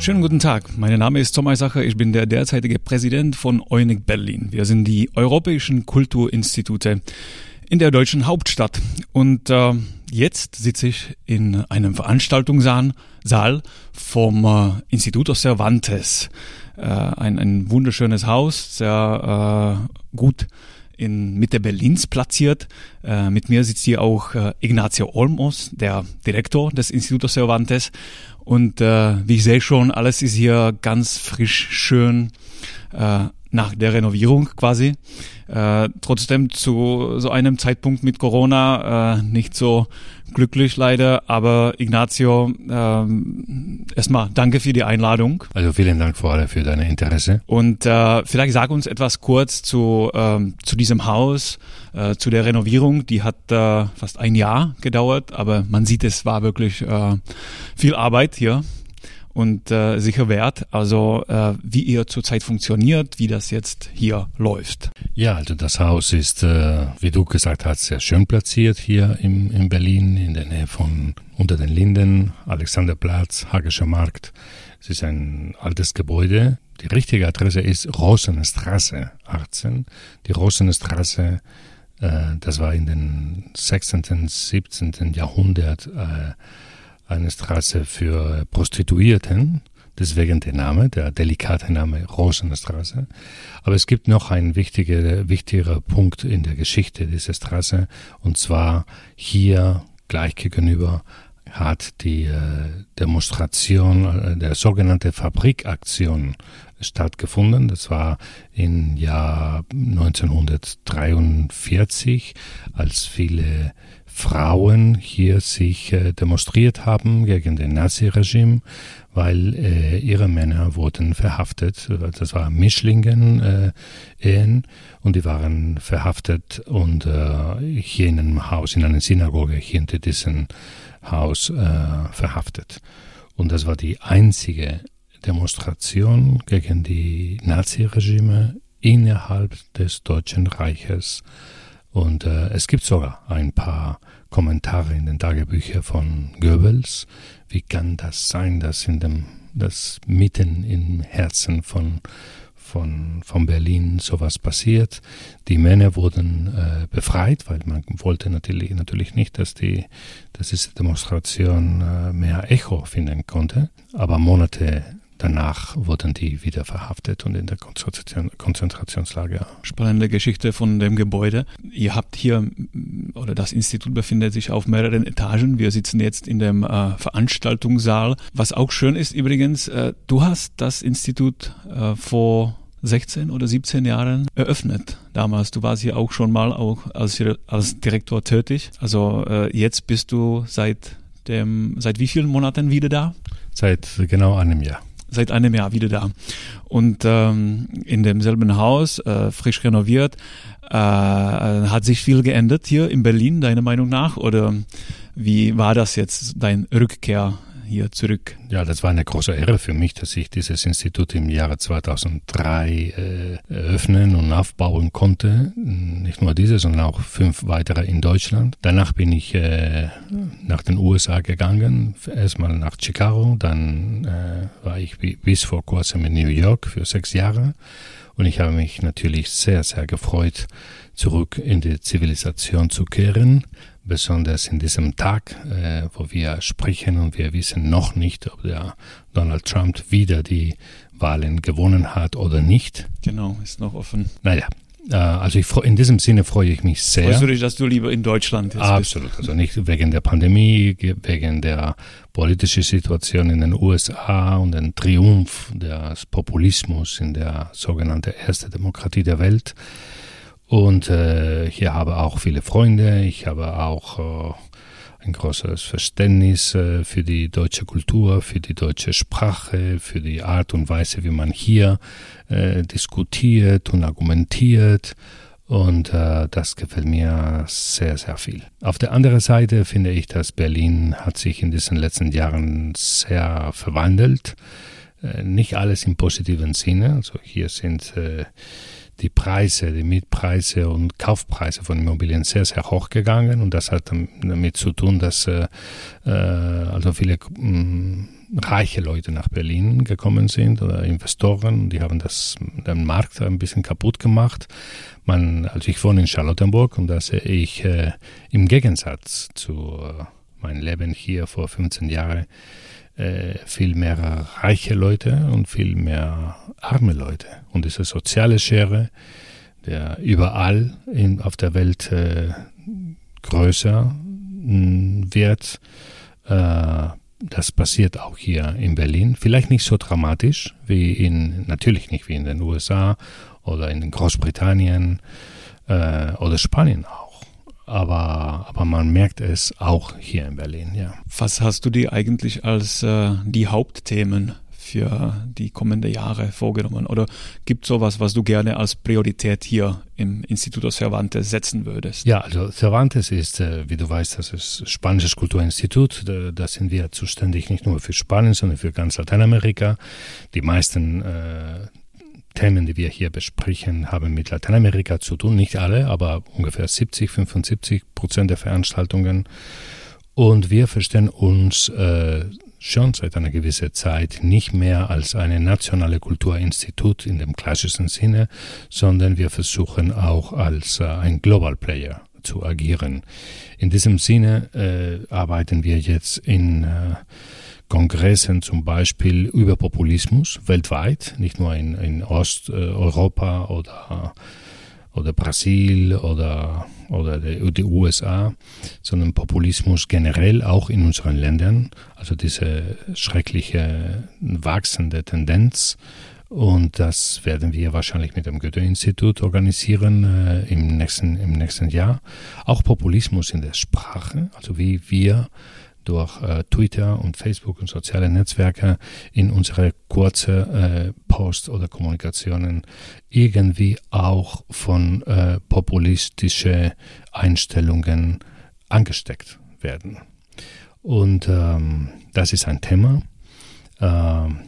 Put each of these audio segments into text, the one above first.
Schönen guten Tag, mein Name ist Tom Eisacher, ich bin der derzeitige Präsident von EUNIC Berlin. Wir sind die Europäischen Kulturinstitute in der deutschen Hauptstadt. Und äh, jetzt sitze ich in einem Veranstaltungssaal Saal vom äh, Instituto Cervantes. Äh, ein, ein wunderschönes Haus, sehr äh, gut in Mitte Berlins platziert. Äh, mit mir sitzt hier auch äh, Ignacio Olmos, der Direktor des Institutos Cervantes. Und äh, wie ich sehe schon, alles ist hier ganz frisch, schön äh, nach der Renovierung quasi. Äh, trotzdem zu so einem Zeitpunkt mit Corona äh, nicht so glücklich leider, aber Ignacio, ähm, erstmal danke für die Einladung. Also vielen Dank vor allem für dein Interesse. Und äh, vielleicht sag uns etwas kurz zu, ähm, zu diesem Haus, äh, zu der Renovierung. Die hat äh, fast ein Jahr gedauert, aber man sieht, es war wirklich äh, viel Arbeit hier und äh, sicher wert. Also äh, wie ihr zurzeit funktioniert, wie das jetzt hier läuft. Ja, also das Haus ist, äh, wie du gesagt hast, sehr schön platziert hier im, in Berlin, in der Nähe von unter den Linden, Alexanderplatz, Hagischer Markt. Es ist ein altes Gebäude. Die richtige Adresse ist Rosenstraße 18. Die Rosenstraße, äh, das war in den 16., 17. Jahrhundert äh, eine Straße für Prostituierten, deswegen der Name, der delikate Name Rosenstraße. Aber es gibt noch einen wichtiger, wichtiger Punkt in der Geschichte dieser Straße, und zwar hier gleich gegenüber hat die äh, Demonstration, äh, der sogenannte Fabrikaktion stattgefunden. Das war im Jahr 1943, als viele Frauen hier sich äh, demonstriert haben gegen den Nazi-Regime, weil äh, ihre Männer wurden verhaftet. Das waren Mischlingen äh, Ehen und die waren verhaftet und äh, hier in einem Haus, in einer Synagoge hinter diesem Haus äh, verhaftet. Und das war die einzige Demonstration gegen die Nazi-Regime innerhalb des Deutschen Reiches und äh, es gibt sogar ein paar Kommentare in den Tagebüchern von Goebbels. Wie kann das sein, dass in dem, dass mitten im Herzen von von, von Berlin sowas passiert. Die Männer wurden äh, befreit, weil man wollte natürlich, natürlich nicht, dass, die, dass diese Demonstration äh, mehr Echo finden konnte. Aber Monate Danach wurden die wieder verhaftet und in der Konzentration, Konzentrationslager. Spannende Geschichte von dem Gebäude. Ihr habt hier, oder das Institut befindet sich auf mehreren Etagen. Wir sitzen jetzt in dem äh, Veranstaltungssaal. Was auch schön ist übrigens, äh, du hast das Institut äh, vor 16 oder 17 Jahren eröffnet. Damals, du warst hier auch schon mal auch als, als Direktor tätig. Also äh, jetzt bist du seit dem, seit wie vielen Monaten wieder da? Seit genau einem Jahr seit einem Jahr wieder da. Und ähm, in demselben Haus, äh, frisch renoviert, äh, hat sich viel geändert hier in Berlin, deiner Meinung nach? Oder wie war das jetzt, dein Rückkehr hier zurück. Ja, das war eine große Ehre für mich, dass ich dieses Institut im Jahre 2003 äh, eröffnen und aufbauen konnte. Nicht nur dieses, sondern auch fünf weitere in Deutschland. Danach bin ich äh, nach den USA gegangen, erstmal nach Chicago, dann äh, war ich bis vor kurzem in New York für sechs Jahre. Und ich habe mich natürlich sehr, sehr gefreut, zurück in die Zivilisation zu kehren, besonders in diesem Tag, äh, wo wir sprechen und wir wissen noch nicht, ob der Donald Trump wieder die Wahlen gewonnen hat oder nicht. Genau, ist noch offen. Naja, äh, also ich, in diesem Sinne freue ich mich sehr. Freust du dich, dass du lieber in Deutschland bist? Absolut, also nicht wegen der Pandemie, wegen der politischen Situation in den USA und den Triumph des Populismus in der sogenannten ersten Demokratie der Welt. Und äh, hier habe auch viele Freunde. Ich habe auch äh, ein großes Verständnis äh, für die deutsche Kultur, für die deutsche Sprache, für die Art und Weise, wie man hier äh, diskutiert und argumentiert. Und äh, das gefällt mir sehr, sehr viel. Auf der anderen Seite finde ich, dass Berlin hat sich in diesen letzten Jahren sehr verwandelt. Äh, nicht alles im positiven Sinne. Also hier sind äh, die Preise, die Mietpreise und Kaufpreise von Immobilien sehr, sehr hoch gegangen und das hat damit zu tun, dass äh, äh also viele mh, mm, reiche Leute nach Berlin gekommen sind oder Investoren, die haben das, den Markt ein bisschen kaputt gemacht. Man, also ich wohne in Charlottenburg und da sehe ich äh, im Gegensatz zu äh, meinem Leben hier vor 15 Jahren äh, viel mehr reiche Leute und viel mehr arme Leute. Und diese soziale Schere, der überall in, auf der Welt äh, größer wird, äh, das passiert auch hier in Berlin. Vielleicht nicht so dramatisch wie in, natürlich nicht wie in den USA oder in Großbritannien äh, oder Spanien auch. Aber, aber man merkt es auch hier in Berlin, ja. Was hast du dir eigentlich als äh, die Hauptthemen für die kommenden Jahre vorgenommen? Oder gibt es sowas, was du gerne als Priorität hier im Instituto Cervantes setzen würdest? Ja, also Cervantes ist, äh, wie du weißt, das ist Spanisches Kulturinstitut. Da, sind wir zuständig nicht nur für Spanien, sondern für ganz Lateinamerika. Die meisten äh, Themen, die wir hier besprechen, haben mit Lateinamerika zu tun. Nicht alle, aber ungefähr 70, 75 Prozent der Veranstaltungen. Und wir verstehen uns äh, schon seit einer gewissen Zeit nicht mehr als eine nationale Kulturinstitut in dem klassischen Sinne, sondern wir versuchen auch als äh, ein Global Player zu agieren. In diesem Sinne äh, arbeiten wir jetzt in äh, Kongressen zum Beispiel über Populismus weltweit, nicht nur in, in Osteuropa oder oder Brasil oder, oder die, USA, sondern Populismus generell auch in unseren Ländern. Also diese schreckliche wachsende Tendenz. Und das werden wir wahrscheinlich mit dem Goethe-Institut organisieren äh, im, nächsten, im nächsten Jahr. Auch Populismus in der Sprache, also wie wir durch äh, Twitter und Facebook und soziale Netzwerke in unsere kurze äh, Post oder Kommunikationen irgendwie auch von äh, populistische Einstellungen angesteckt werden. Und ähm, das ist ein Thema. Ähm,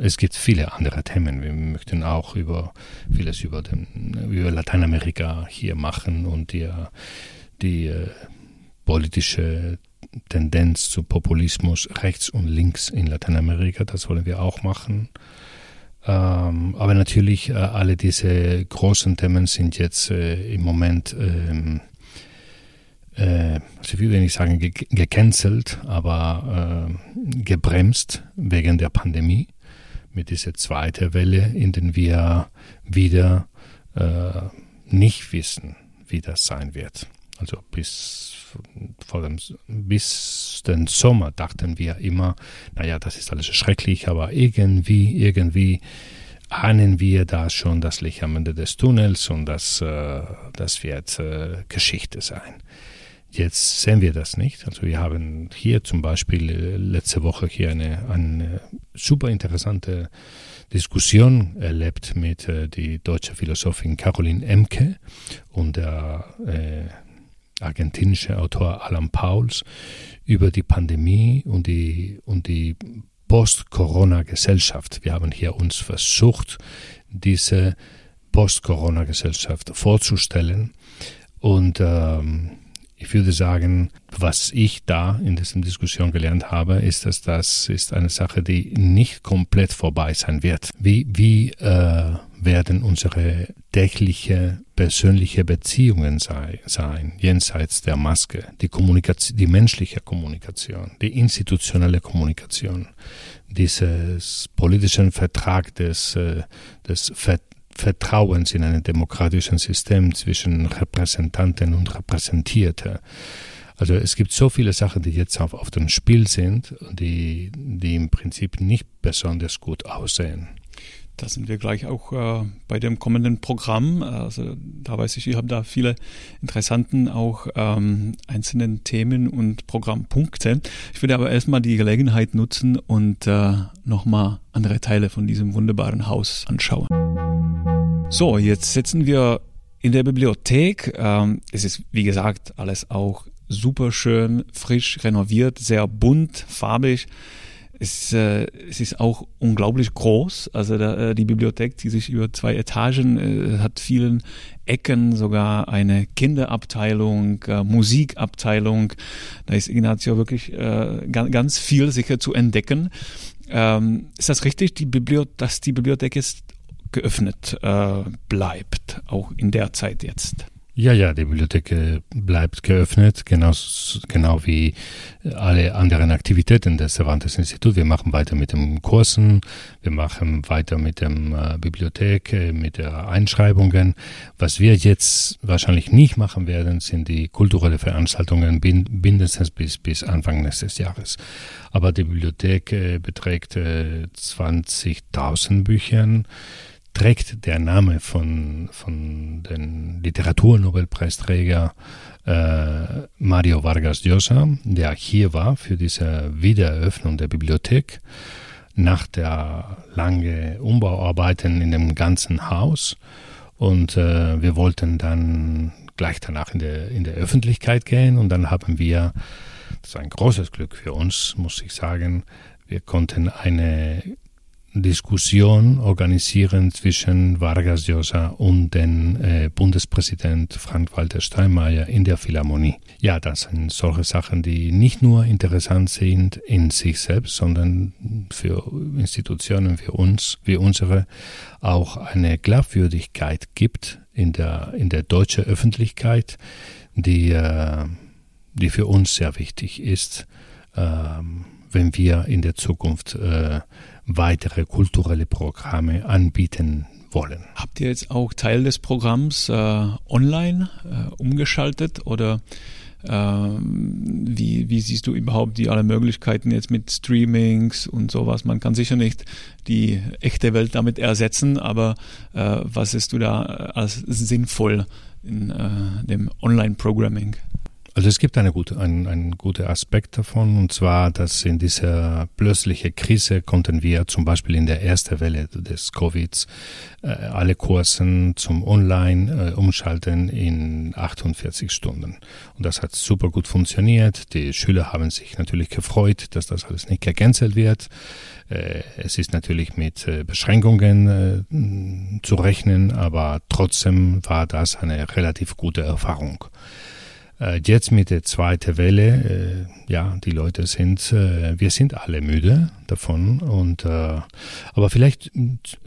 es gibt viele andere Themen. Wir möchten auch über vieles über, den, über Lateinamerika hier machen und die, die äh, politische Tendenz zu Populismus rechts und links in Lateinamerika. Das wollen wir auch machen. Ähm, aber natürlich, äh, alle diese großen Themen sind jetzt äh, im Moment, ähm, äh, also ich will nicht sagen ge gecancelt, aber äh, gebremst wegen der Pandemie mit dieser zweiten Welle, in der wir wieder äh, nicht wissen, wie das sein wird. Also bis vor dem, bis den Sommer dachten wir immer, naja, das ist alles schrecklich, aber irgendwie, irgendwie ahnen wir da schon das Licht am Ende des Tunnels und das, äh, das wird äh, Geschichte sein. Jetzt sehen wir das nicht. Also wir haben hier zum Beispiel äh, letzte Woche hier eine, eine super interessante Diskussion erlebt mit äh, die deutsche Philosophin Caroline Emke und der äh, argentinische Autor Alan Pauls über die Pandemie und die, und die Post-Corona-Gesellschaft. Wir haben hier uns versucht, diese Post-Corona-Gesellschaft vorzustellen. Und ähm, ich würde sagen, was ich da in dieser Diskussion gelernt habe, ist, dass das ist eine Sache, die nicht komplett vorbei sein wird. Wie, wie äh, werden unsere tägliche persönliche Beziehungen sei, sein, jenseits der Maske, die Kommunikation, die menschliche Kommunikation, die institutionelle Kommunikation, dieses politischen Vertrag des, äh, des Vertrauens in einem demokratischen System zwischen Repräsentanten und Repräsentierte. Also es gibt so viele Sachen, die jetzt auf, auf dem Spiel sind, die, die im Prinzip nicht besonders gut aussehen. Da sind wir gleich auch äh, bei dem kommenden Programm. Also da weiß ich, ihr habt da viele interessanten auch ähm, einzelnen Themen und Programmpunkte. Ich würde aber erstmal die Gelegenheit nutzen und äh, nochmal andere Teile von diesem wunderbaren Haus anschauen. So, jetzt sitzen wir in der Bibliothek. Ähm, es ist, wie gesagt, alles auch super schön, frisch renoviert, sehr bunt, farbig. Es, äh, es ist auch unglaublich groß. Also da, äh, die Bibliothek, die sich über zwei Etagen äh, hat vielen Ecken, sogar eine Kinderabteilung, äh, Musikabteilung. Da ist Ignacio wirklich äh, ganz, ganz viel sicher zu entdecken. Ähm, ist das richtig, die dass die Bibliothek jetzt geöffnet äh, bleibt, auch in der Zeit jetzt? Ja, ja, die Bibliothek äh, bleibt geöffnet, genau, genau wie alle anderen Aktivitäten des Cervantes Instituts. Wir machen weiter mit den Kursen, wir machen weiter mit dem äh, Bibliothek, äh, mit der Einschreibungen. Was wir jetzt wahrscheinlich nicht machen werden, sind die kulturelle Veranstaltungen mindestens bis, bis Anfang nächstes Jahres. Aber die Bibliothek äh, beträgt äh, 20.000 Büchern trägt der Name von, von den Literaturnobelpreisträger äh, Mario Vargas Llosa, der hier war für diese Wiedereröffnung der Bibliothek nach der langen Umbauarbeiten in dem ganzen Haus. Und äh, wir wollten dann gleich danach in der, in der Öffentlichkeit gehen und dann haben wir, das ist ein großes Glück für uns, muss ich sagen, wir konnten eine Diskussion organisieren zwischen Vargas Llosa und dem äh, Bundespräsident Frank-Walter Steinmeier in der Philharmonie. Ja, das sind solche Sachen, die nicht nur interessant sind in sich selbst, sondern für Institutionen wie uns, wie unsere, auch eine Glaubwürdigkeit gibt in der, in der deutschen Öffentlichkeit, die, äh, die für uns sehr wichtig ist, äh, wenn wir in der Zukunft äh, weitere kulturelle Programme anbieten wollen. Habt ihr jetzt auch Teil des Programms äh, online äh, umgeschaltet oder äh, wie, wie siehst du überhaupt die alle Möglichkeiten jetzt mit Streamings und sowas? Man kann sicher nicht die echte Welt damit ersetzen, aber äh, was ist du da als sinnvoll in äh, dem Online-Programming? Also es gibt eine gute, einen, einen guten Aspekt davon, und zwar, dass in dieser plötzlichen Krise konnten wir zum Beispiel in der ersten Welle des Covids äh, alle Kursen zum Online äh, umschalten in 48 Stunden. Und das hat super gut funktioniert. Die Schüler haben sich natürlich gefreut, dass das alles nicht gecancelt wird. Äh, es ist natürlich mit äh, Beschränkungen äh, zu rechnen, aber trotzdem war das eine relativ gute Erfahrung. Äh, jetzt mit der zweiten Welle, äh, ja, die Leute sind, äh, wir sind alle müde davon. Und aber vielleicht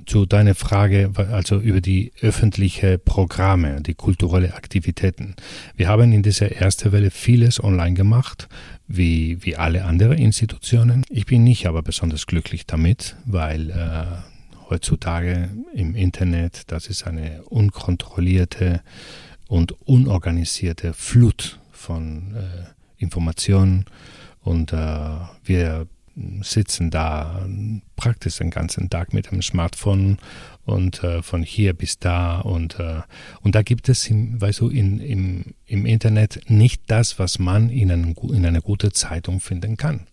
zu deiner Frage, also über die öffentlichen Programme, die kulturelle Aktivitäten. Wir haben in dieser ersten Welle vieles online gemacht, wie wie alle anderen Institutionen. Ich bin nicht aber besonders glücklich damit, weil äh, heutzutage im Internet, das ist eine unkontrollierte und unorganisierte Flut von äh, Informationen. Und äh, wir sitzen da praktisch den ganzen Tag mit dem Smartphone und äh, von hier bis da. Und äh, und da gibt es im, weißt du in, im, im Internet nicht das was man in, einem, in einer guten Zeitung finden kann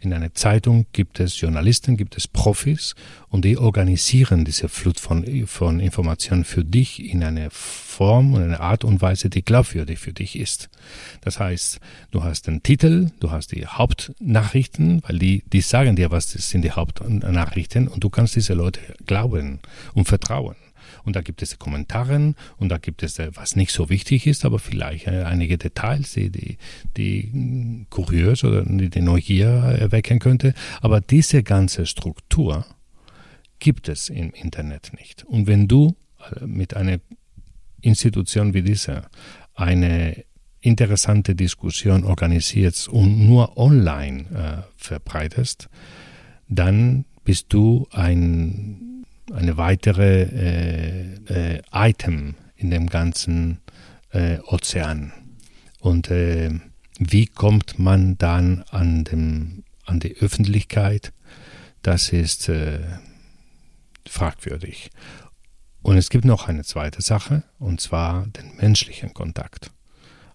in einer Zeitung gibt es Journalisten, gibt es Profis und die organisieren diese Flut von, von Informationen für dich in einer Form und einer Art und Weise, die glaubwürdig für dich ist. Das heißt, du hast den Titel, du hast die Hauptnachrichten, weil die, die sagen dir, was sind die Hauptnachrichten und du kannst diese Leute glauben und vertrauen. Und da gibt es Kommentare und da gibt es, äh, was nicht so wichtig ist, aber vielleicht äh, einige Details, die, die, hm, kurios oder die, die Neugier erwecken könnte. Aber diese ganze Struktur gibt es im Internet nicht. Und wenn du äh, mit einer Institution wie dieser eine interessante Diskussion organisierst und nur online äh, verbreitest, dann bist du ein eine weitere äh, äh, Item in dem ganzen äh, Ozean. Und äh, wie kommt man dann an, dem, an die Öffentlichkeit? Das ist äh, fragwürdig. Und es gibt noch eine zweite Sache, und zwar den menschlichen Kontakt.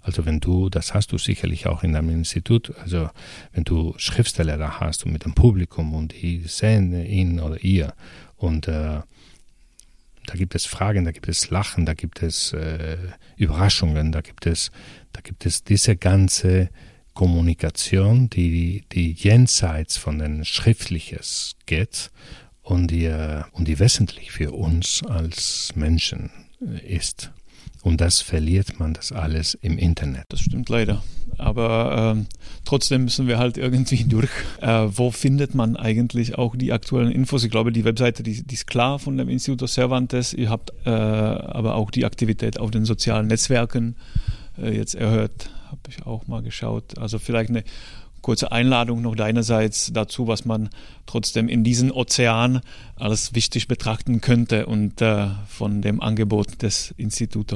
Also wenn du, das hast du sicherlich auch in deinem Institut, also wenn du Schriftsteller da hast und mit dem Publikum und die sehen ihn oder ihr und äh, da gibt es Fragen, da gibt es Lachen, da gibt es äh, Überraschungen, da gibt es, da gibt es diese ganze Kommunikation, die, die jenseits von den Schriftliches geht und die, und die wesentlich für uns als Menschen ist. Und das verliert man das alles im Internet. Das stimmt leider. Aber ähm, trotzdem müssen wir halt irgendwie durch. Äh, wo findet man eigentlich auch die aktuellen Infos? Ich glaube, die Webseite, die, die ist klar von dem Instituto Cervantes. Ihr habt äh, aber auch die Aktivität auf den sozialen Netzwerken äh, jetzt erhört. Habe ich auch mal geschaut. Also vielleicht eine kurze Einladung noch deinerseits dazu, was man trotzdem in diesem Ozean als wichtig betrachten könnte und äh, von dem Angebot des Instituts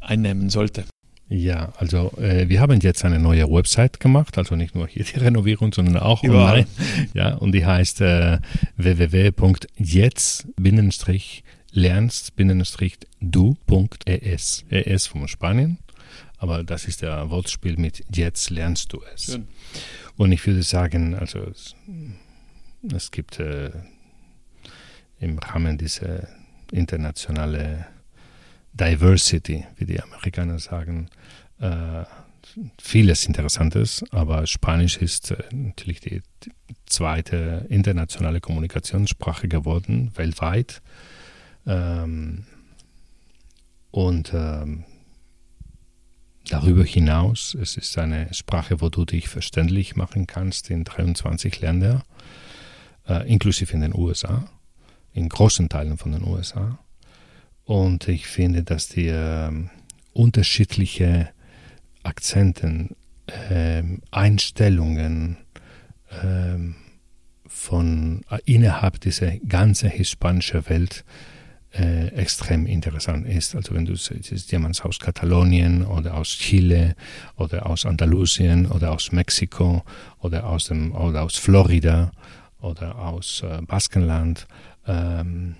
einnehmen sollte. Ja, also äh, wir haben jetzt eine neue Website gemacht, also nicht nur hier die Renovierung, sondern auch Überall. online. Ja, und die heißt äh, www.jetzt-lernst-du.es. ES von Spanien aber das ist der Wortspiel mit jetzt lernst du es. Schön. Und ich würde sagen, also es, es gibt äh, im Rahmen dieser internationalen Diversity, wie die Amerikaner sagen, äh, vieles Interessantes, aber Spanisch ist äh, natürlich die, die, zweite internationale Kommunikationssprache geworden, weltweit. Ähm, und ähm, Darüber hinaus, es ist eine Sprache, wo du dich verständlich machen kannst in 23 Ländern, äh, inklusive in den USA, in großen Teilen von den USA. Und ich finde, dass die äh, unterschiedliche Akzenten, äh, Einstellungen ähm, von innerhalb dieser ganzen hispanischen Welt äh, extrem interessant ist. Also wenn du siehst, jemand aus Katalonien oder aus Chile oder aus Andalusien oder aus Mexiko oder aus, dem, oder aus Florida oder aus äh, Baskenland, ähm,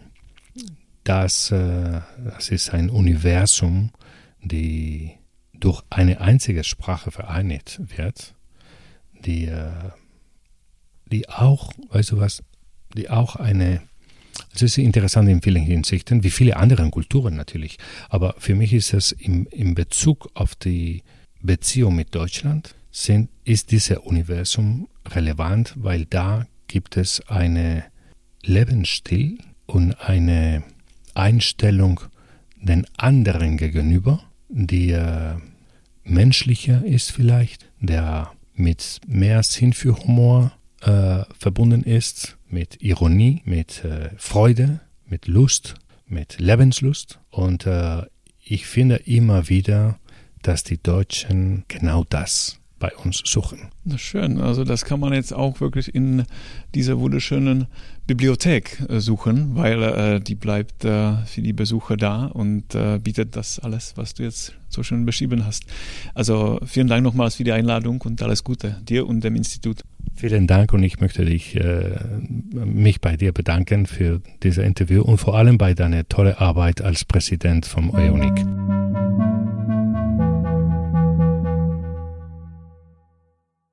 das, äh, das ist ein Universum, die durch eine einzige Sprache vereinigt wird, die, äh, die auch, weißt du was, die auch eine es ist interessant in vielen Hinsichten, wie viele andere Kulturen natürlich. Aber für mich ist es im, im Bezug auf die Beziehung mit Deutschland, sind, ist dieses Universum relevant, weil da gibt es eine Lebensstil und eine Einstellung den anderen gegenüber, die äh, menschlicher ist vielleicht, der mit mehr Sinn für Humor äh, verbunden ist, mit Ironie, mit äh, Freude, mit Lust, mit Lebenslust. Und äh, ich finde immer wieder, dass die Deutschen genau das bei uns suchen. Das schön. Also das kann man jetzt auch wirklich in dieser wunderschönen Bibliothek äh, suchen, weil äh, die bleibt äh, für die Besucher da und äh, bietet das alles, was du jetzt so schön beschrieben hast. Also vielen Dank nochmals für die Einladung und alles Gute dir und dem Institut. Vielen Dank und ich möchte dich, äh, mich bei dir bedanken für dieses Interview und vor allem bei deiner tollen Arbeit als Präsident vom EUNIC.